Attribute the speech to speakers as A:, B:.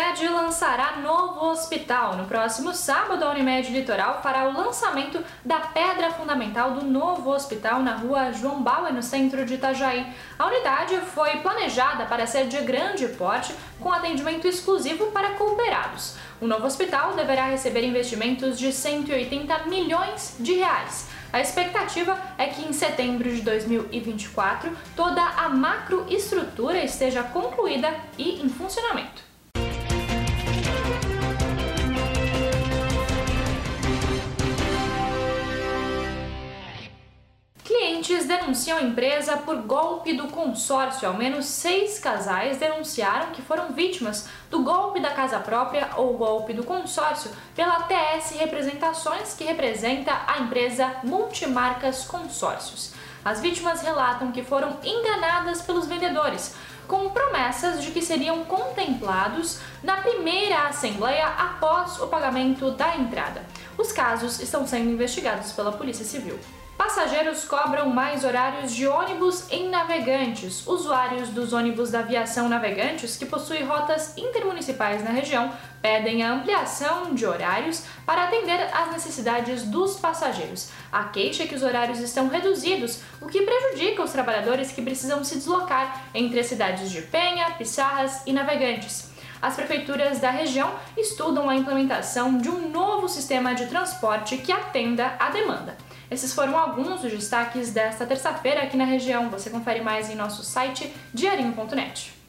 A: Unimed lançará novo hospital. No próximo sábado, a Unimed Litoral fará o lançamento da pedra fundamental do novo hospital na rua João Bauer, no centro de Itajaí. A unidade foi planejada para ser de grande porte, com atendimento exclusivo para cooperados. O novo hospital deverá receber investimentos de 180 milhões de reais. A expectativa é que em setembro de 2024 toda a macroestrutura esteja concluída e em funcionamento. Clientes denunciam a empresa por golpe do consórcio. Ao menos seis casais denunciaram que foram vítimas do golpe da casa própria ou golpe do consórcio pela TS Representações, que representa a empresa Multimarcas Consórcios. As vítimas relatam que foram enganadas pelos vendedores, com promessas de que seriam contemplados na primeira assembleia após o pagamento da entrada. Os casos estão sendo investigados pela Polícia Civil. Passageiros cobram mais horários de ônibus em navegantes. Usuários dos ônibus da aviação navegantes que possuem rotas intermunicipais na região pedem a ampliação de horários para atender às necessidades dos passageiros. A queixa é que os horários estão reduzidos, o que prejudica os trabalhadores que precisam se deslocar entre as cidades de Penha, Pissarras e Navegantes. As prefeituras da região estudam a implementação de um novo sistema de transporte que atenda à demanda. Esses foram alguns dos destaques desta terça-feira aqui na região. Você confere mais em nosso site diarinho.net.